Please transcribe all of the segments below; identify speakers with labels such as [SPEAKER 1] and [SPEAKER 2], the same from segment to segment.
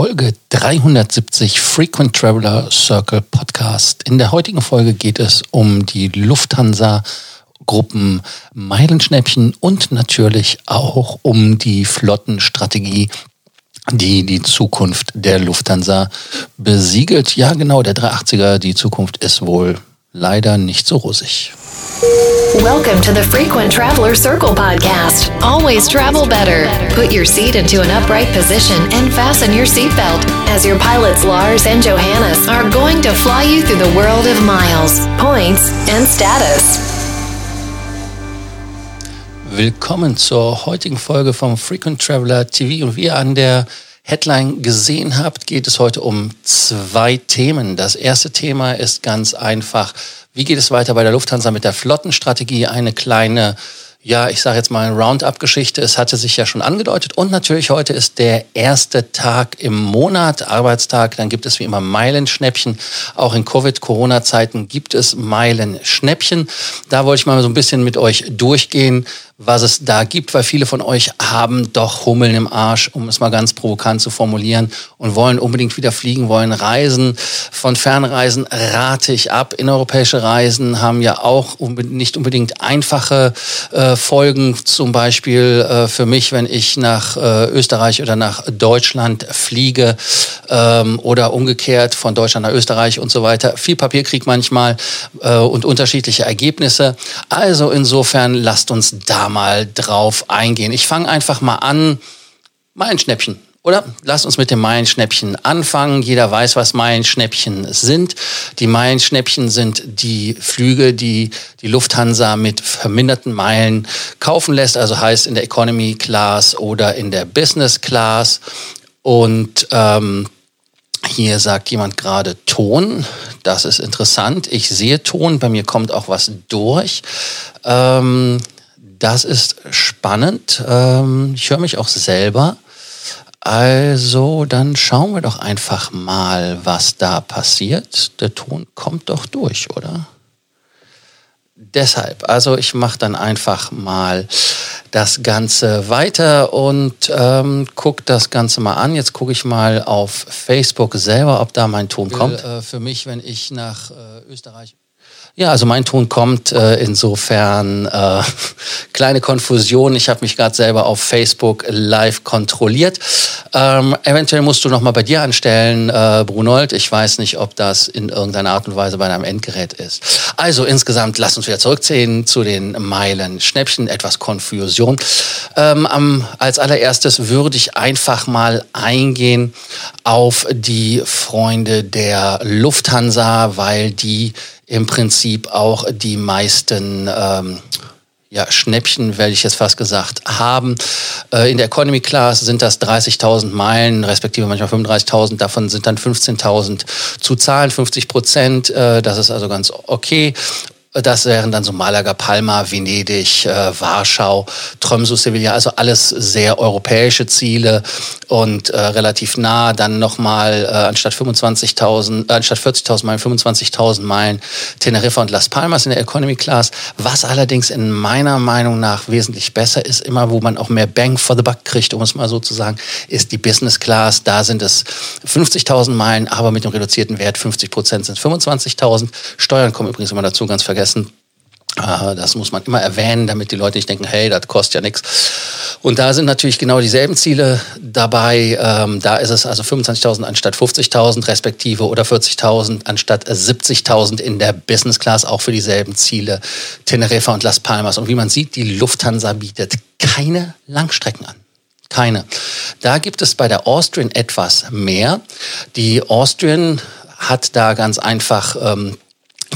[SPEAKER 1] Folge 370 Frequent Traveler Circle Podcast. In der heutigen Folge geht es um die Lufthansa Gruppen Meilenschnäppchen und natürlich auch um die Flottenstrategie, die die Zukunft der Lufthansa besiegelt. Ja, genau, der 380er, die Zukunft ist wohl leider nicht so rosig.
[SPEAKER 2] Welcome to the Frequent Traveler Circle podcast. Always travel better. Put your seat into an upright position and fasten your seatbelt as your pilots Lars and Johannes are going to fly you through the world of miles, points, and status.
[SPEAKER 1] Willkommen zur heutigen Folge vom Frequent Traveler TV und wie ihr an der Headline gesehen habt, geht es heute um zwei Themen. Das erste Thema ist ganz einfach, wie geht es weiter bei der Lufthansa mit der Flottenstrategie? Eine kleine ja, ich sage jetzt mal Roundup-Geschichte. Es hatte sich ja schon angedeutet. Und natürlich heute ist der erste Tag im Monat, Arbeitstag. Dann gibt es wie immer Meilenschnäppchen. Auch in Covid-Corona-Zeiten gibt es Meilenschnäppchen. Da wollte ich mal so ein bisschen mit euch durchgehen, was es da gibt, weil viele von euch haben doch Hummeln im Arsch, um es mal ganz provokant zu formulieren, und wollen unbedingt wieder fliegen, wollen reisen. Von Fernreisen rate ich ab. Innereuropäische Reisen haben ja auch nicht unbedingt einfache äh, Folgen, zum Beispiel äh, für mich, wenn ich nach äh, Österreich oder nach Deutschland fliege ähm, oder umgekehrt von Deutschland nach Österreich und so weiter. Viel Papierkrieg manchmal äh, und unterschiedliche Ergebnisse. Also insofern lasst uns da mal drauf eingehen. Ich fange einfach mal an. Meilenschnäppchen. Oder lasst uns mit dem Meilenschnäppchen anfangen. Jeder weiß, was Meilenschnäppchen sind. Die Meilenschnäppchen sind die Flüge, die die Lufthansa mit verminderten Meilen kaufen lässt. Also heißt in der Economy Class oder in der Business Class. Und ähm, hier sagt jemand gerade Ton. Das ist interessant. Ich sehe Ton. Bei mir kommt auch was durch. Ähm, das ist spannend. Ähm, ich höre mich auch selber. Also, dann schauen wir doch einfach mal, was da passiert. Der Ton kommt doch durch, oder? Deshalb, also ich mache dann einfach mal das Ganze weiter und ähm, gucke das Ganze mal an. Jetzt gucke ich mal auf Facebook selber, ob da mein Ton kommt. Äh, für mich, wenn ich nach äh, Österreich ja, also mein Ton kommt äh, insofern äh, kleine Konfusion. Ich habe mich gerade selber auf Facebook live kontrolliert. Ähm, eventuell musst du noch mal bei dir anstellen, äh, Brunold. Ich weiß nicht, ob das in irgendeiner Art und Weise bei deinem Endgerät ist. Also insgesamt, lass uns wieder zurückziehen zu den Meilen. Schnäppchen, etwas Konfusion. Ähm, am, als allererstes würde ich einfach mal eingehen auf die Freunde der Lufthansa, weil die im Prinzip auch die meisten ähm, ja, Schnäppchen, werde ich jetzt fast gesagt, haben. Äh, in der Economy Class sind das 30.000 Meilen, respektive manchmal 35.000. Davon sind dann 15.000 zu zahlen, 50 Prozent. Äh, das ist also ganz okay. Das wären dann so Malaga, Palma, Venedig, äh, Warschau, Tromsø, Sevilla, also alles sehr europäische Ziele und äh, relativ nah. Dann nochmal äh, anstatt 25.000, äh, anstatt 40.000 Meilen, 25.000 Meilen Teneriffa und Las Palmas in der Economy Class. Was allerdings in meiner Meinung nach wesentlich besser ist, immer wo man auch mehr Bang for the Buck kriegt, um es mal so zu sagen, ist die Business Class. Da sind es 50.000 Meilen, aber mit dem reduzierten Wert 50 Prozent sind 25.000. Steuern kommen übrigens immer dazu, ganz vergessen vergessen. Ah, das muss man immer erwähnen, damit die Leute nicht denken, hey, das kostet ja nichts. Und da sind natürlich genau dieselben Ziele dabei. Ähm, da ist es also 25.000 anstatt 50.000 respektive oder 40.000 anstatt 70.000 in der Business Class, auch für dieselben Ziele. Teneriffa und Las Palmas. Und wie man sieht, die Lufthansa bietet keine Langstrecken an. Keine. Da gibt es bei der Austrian etwas mehr. Die Austrian hat da ganz einfach ähm,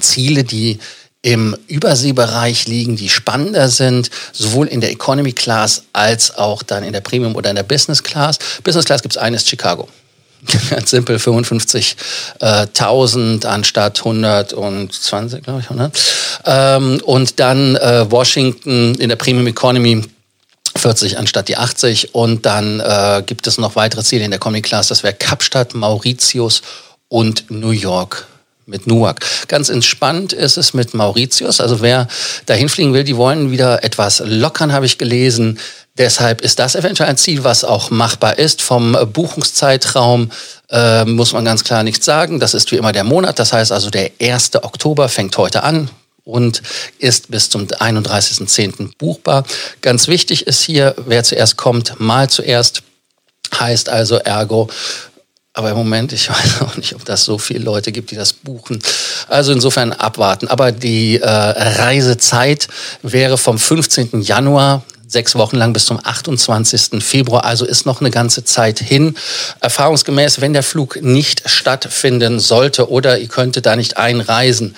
[SPEAKER 1] Ziele, die im Überseebereich liegen, die spannender sind, sowohl in der Economy Class als auch dann in der Premium oder in der Business Class. Business Class gibt es eines Chicago. Ganz simpel 55.000 anstatt 120, glaube ich, 100. Ähm, und dann äh, Washington in der Premium Economy 40 anstatt die 80. Und dann äh, gibt es noch weitere Ziele in der Economy Class. Das wäre Kapstadt, Mauritius und New York mit Nuak. Ganz entspannt ist es mit Mauritius. Also wer dahin fliegen will, die wollen wieder etwas lockern, habe ich gelesen. Deshalb ist das eventuell ein Ziel, was auch machbar ist. Vom Buchungszeitraum äh, muss man ganz klar nichts sagen. Das ist wie immer der Monat. Das heißt also, der 1. Oktober fängt heute an und ist bis zum 31.10. buchbar. Ganz wichtig ist hier, wer zuerst kommt, mal zuerst. Heißt also ergo, aber im Moment, ich weiß auch nicht, ob das so viele Leute gibt, die das buchen. Also insofern abwarten. Aber die äh, Reisezeit wäre vom 15. Januar sechs Wochen lang bis zum 28. Februar. Also ist noch eine ganze Zeit hin. Erfahrungsgemäß, wenn der Flug nicht stattfinden sollte oder ihr könntet da nicht einreisen,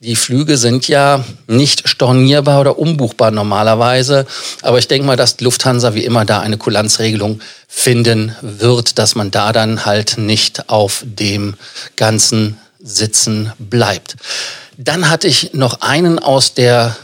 [SPEAKER 1] die Flüge sind ja nicht stornierbar oder umbuchbar normalerweise. Aber ich denke mal, dass Lufthansa wie immer da eine Kulanzregelung finden wird, dass man da dann halt nicht auf dem ganzen Sitzen bleibt. Dann hatte ich noch einen aus der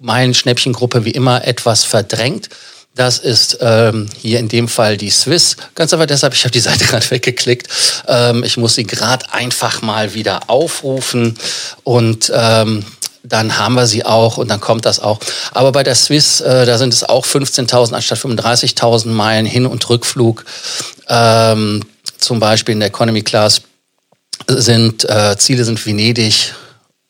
[SPEAKER 1] Meilenschnäppchengruppe wie immer etwas verdrängt. Das ist ähm, hier in dem Fall die Swiss. Ganz einfach deshalb, ich habe die Seite gerade weggeklickt. Ähm, ich muss sie gerade einfach mal wieder aufrufen und ähm, dann haben wir sie auch und dann kommt das auch. Aber bei der Swiss, äh, da sind es auch 15.000 anstatt 35.000 Meilen Hin- und Rückflug. Ähm, zum Beispiel in der Economy Class sind äh, Ziele sind Venedig,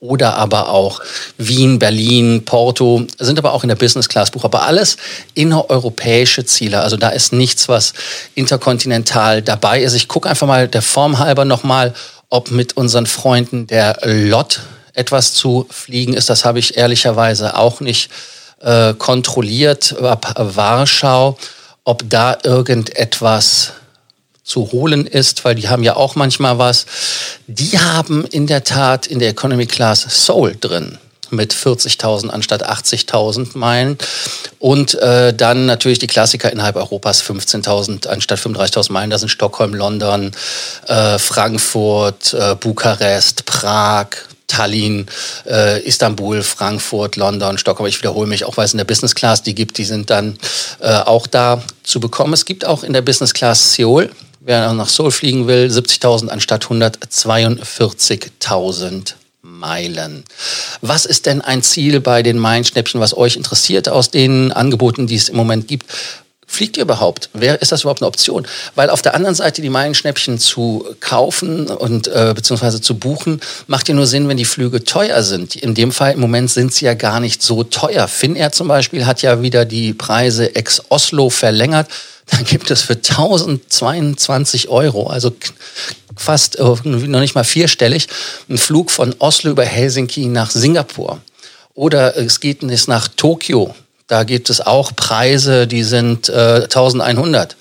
[SPEAKER 1] oder aber auch Wien, Berlin, Porto, sind aber auch in der Business Class Buch, aber alles innereuropäische Ziele. Also da ist nichts, was interkontinental dabei ist. Ich gucke einfach mal der Form halber nochmal, ob mit unseren Freunden der LOT etwas zu fliegen ist. Das habe ich ehrlicherweise auch nicht äh, kontrolliert. Ab Warschau, ob da irgendetwas zu holen ist, weil die haben ja auch manchmal was. Die haben in der Tat in der Economy Class Soul drin mit 40.000 anstatt 80.000 Meilen. Und äh, dann natürlich die Klassiker innerhalb Europas, 15.000 anstatt 35.000 Meilen. Das sind Stockholm, London, äh, Frankfurt, äh, Bukarest, Prag, Tallinn, äh, Istanbul, Frankfurt, London, Stockholm. Ich wiederhole mich, auch weil es in der Business Class die gibt, die sind dann äh, auch da zu bekommen. Es gibt auch in der Business Class Seoul wer nach Seoul fliegen will, 70.000 anstatt 142.000 Meilen. Was ist denn ein Ziel bei den Meilenschnäppchen, was euch interessiert aus den Angeboten, die es im Moment gibt? Fliegt ihr überhaupt? Wer, ist das überhaupt eine Option? Weil auf der anderen Seite die Meilenschnäppchen zu kaufen und äh, beziehungsweise zu buchen, macht ja nur Sinn, wenn die Flüge teuer sind. In dem Fall im Moment sind sie ja gar nicht so teuer. Finnair zum Beispiel hat ja wieder die Preise ex Oslo verlängert. Dann gibt es für 1022 Euro, also fast äh, noch nicht mal vierstellig, einen Flug von Oslo über Helsinki nach Singapur. Oder es geht jetzt nach Tokio. Da gibt es auch Preise, die sind äh, 1100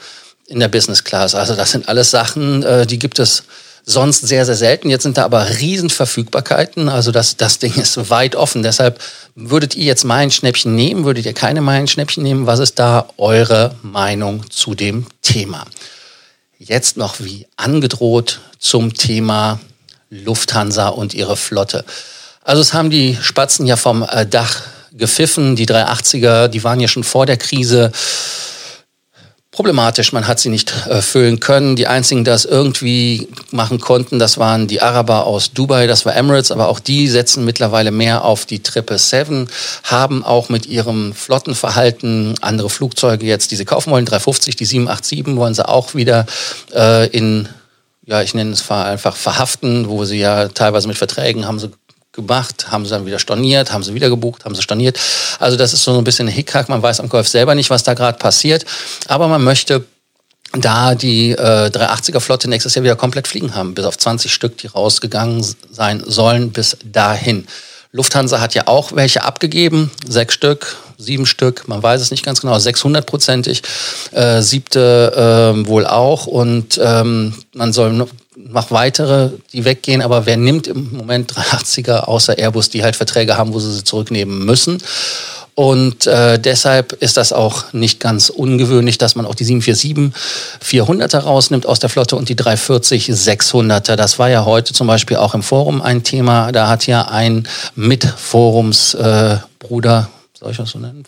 [SPEAKER 1] in der Business Class. Also das sind alles Sachen, äh, die gibt es sonst sehr, sehr selten. Jetzt sind da aber Riesenverfügbarkeiten. Also das, das Ding ist weit offen. Deshalb würdet ihr jetzt mein Schnäppchen nehmen? Würdet ihr keine mein Schnäppchen nehmen? Was ist da eure Meinung zu dem Thema? Jetzt noch wie angedroht zum Thema Lufthansa und ihre Flotte. Also es haben die Spatzen ja vom äh, Dach gepfiffen. Die 380er, die waren ja schon vor der Krise problematisch. Man hat sie nicht äh, füllen können. Die einzigen, die das irgendwie machen konnten, das waren die Araber aus Dubai, das war Emirates, aber auch die setzen mittlerweile mehr auf die 777, haben auch mit ihrem Flottenverhalten andere Flugzeuge jetzt, die sie kaufen wollen, 350, die 787 wollen sie auch wieder äh, in ja, ich nenne es einfach verhaften, wo sie ja teilweise mit Verträgen haben sie gemacht, haben sie dann wieder storniert, haben sie wieder gebucht, haben sie storniert. Also das ist so ein bisschen Hickhack. Man weiß am Golf selber nicht, was da gerade passiert. Aber man möchte da die äh, 380er Flotte nächstes Jahr wieder komplett fliegen haben, bis auf 20 Stück, die rausgegangen sein sollen bis dahin. Lufthansa hat ja auch welche abgegeben, sechs Stück, sieben Stück, man weiß es nicht ganz genau, 600-prozentig, äh, siebte äh, wohl auch und ähm, man soll noch weitere, die weggehen, aber wer nimmt im Moment 380er außer Airbus, die halt Verträge haben, wo sie sie zurücknehmen müssen? Und äh, deshalb ist das auch nicht ganz ungewöhnlich, dass man auch die 747 400er rausnimmt aus der Flotte und die 340 600er. Das war ja heute zum Beispiel auch im Forum ein Thema. Da hat ja ein Mitforumsbruder, äh, soll ich das so nennen?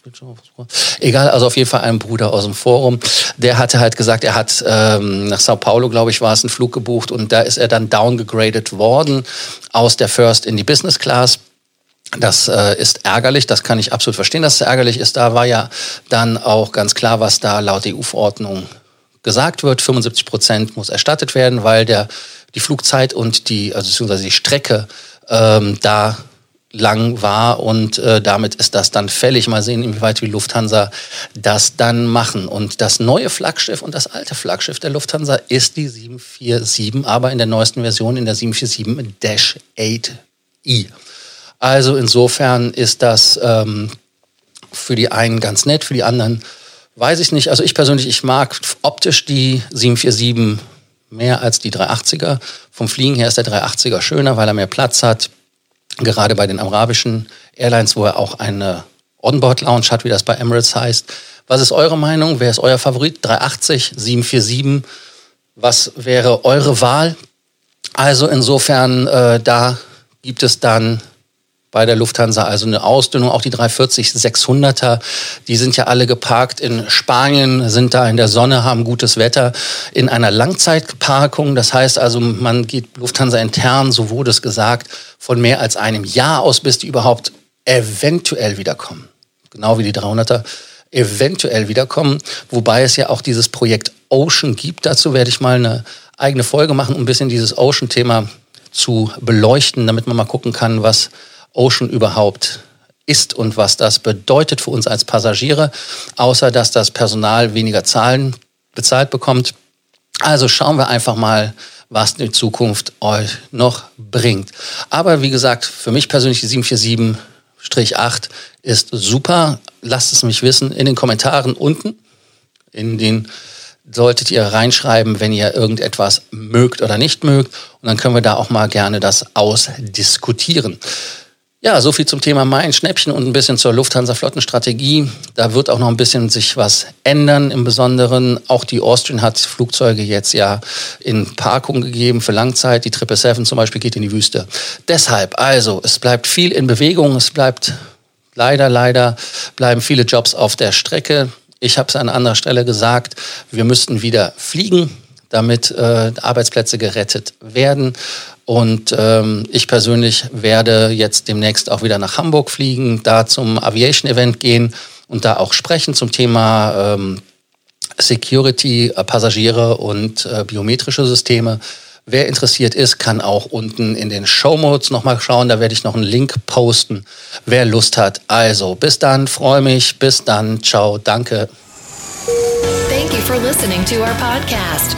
[SPEAKER 1] Egal, also auf jeden Fall ein Bruder aus dem Forum, der hatte halt gesagt, er hat ähm, nach Sao Paulo, glaube ich, war es, einen Flug gebucht und da ist er dann downgegradet worden aus der First in die Business Class Das äh, ist ärgerlich, das kann ich absolut verstehen, dass es ärgerlich ist. Da war ja dann auch ganz klar, was da laut EU-Verordnung gesagt wird. 75 Prozent muss erstattet werden, weil der, die Flugzeit und die, also beziehungsweise die Strecke ähm, da lang war und äh, damit ist das dann fällig. Mal sehen, inwieweit die Lufthansa das dann machen. Und das neue Flaggschiff und das alte Flaggschiff der Lufthansa ist die 747, aber in der neuesten Version in der 747-8i. Also insofern ist das ähm, für die einen ganz nett, für die anderen weiß ich nicht. Also ich persönlich, ich mag optisch die 747 mehr als die 380er. Vom Fliegen her ist der 380er schöner, weil er mehr Platz hat. Gerade bei den arabischen Airlines, wo er auch eine Onboard-Lounge hat, wie das bei Emirates heißt. Was ist eure Meinung? Wer ist euer Favorit? 380, 747? Was wäre eure Wahl? Also insofern, äh, da gibt es dann bei der Lufthansa, also eine Ausdünnung. Auch die 340 600er, die sind ja alle geparkt in Spanien, sind da in der Sonne, haben gutes Wetter in einer Langzeitparkung. Das heißt also, man geht Lufthansa intern, so wurde es gesagt, von mehr als einem Jahr aus, bis die überhaupt eventuell wiederkommen. Genau wie die 300er eventuell wiederkommen, wobei es ja auch dieses Projekt Ocean gibt. Dazu werde ich mal eine eigene Folge machen, um ein bisschen dieses Ocean-Thema zu beleuchten, damit man mal gucken kann, was Ocean überhaupt ist und was das bedeutet für uns als Passagiere, außer dass das Personal weniger Zahlen bezahlt bekommt. Also schauen wir einfach mal, was die Zukunft euch noch bringt. Aber wie gesagt, für mich persönlich die 747-8 ist super. Lasst es mich wissen in den Kommentaren unten. In den solltet ihr reinschreiben, wenn ihr irgendetwas mögt oder nicht mögt. Und dann können wir da auch mal gerne das ausdiskutieren. Ja, so viel zum Thema Mein Schnäppchen und ein bisschen zur Lufthansa-Flottenstrategie. Da wird auch noch ein bisschen sich was ändern. Im Besonderen auch die Austrian hat Flugzeuge jetzt ja in Parkung gegeben für Langzeit. Die 777 zum Beispiel geht in die Wüste. Deshalb, also, es bleibt viel in Bewegung. Es bleibt leider, leider bleiben viele Jobs auf der Strecke. Ich habe es an anderer Stelle gesagt, wir müssten wieder fliegen damit äh, Arbeitsplätze gerettet werden. Und ähm, ich persönlich werde jetzt demnächst auch wieder nach Hamburg fliegen, da zum Aviation Event gehen und da auch sprechen zum Thema ähm, Security, äh, Passagiere und äh, biometrische Systeme. Wer interessiert ist, kann auch unten in den Show Notes nochmal schauen. Da werde ich noch einen Link posten, wer Lust hat. Also, bis dann, freue mich. Bis dann. Ciao. Danke.
[SPEAKER 2] Thank you for listening to our podcast.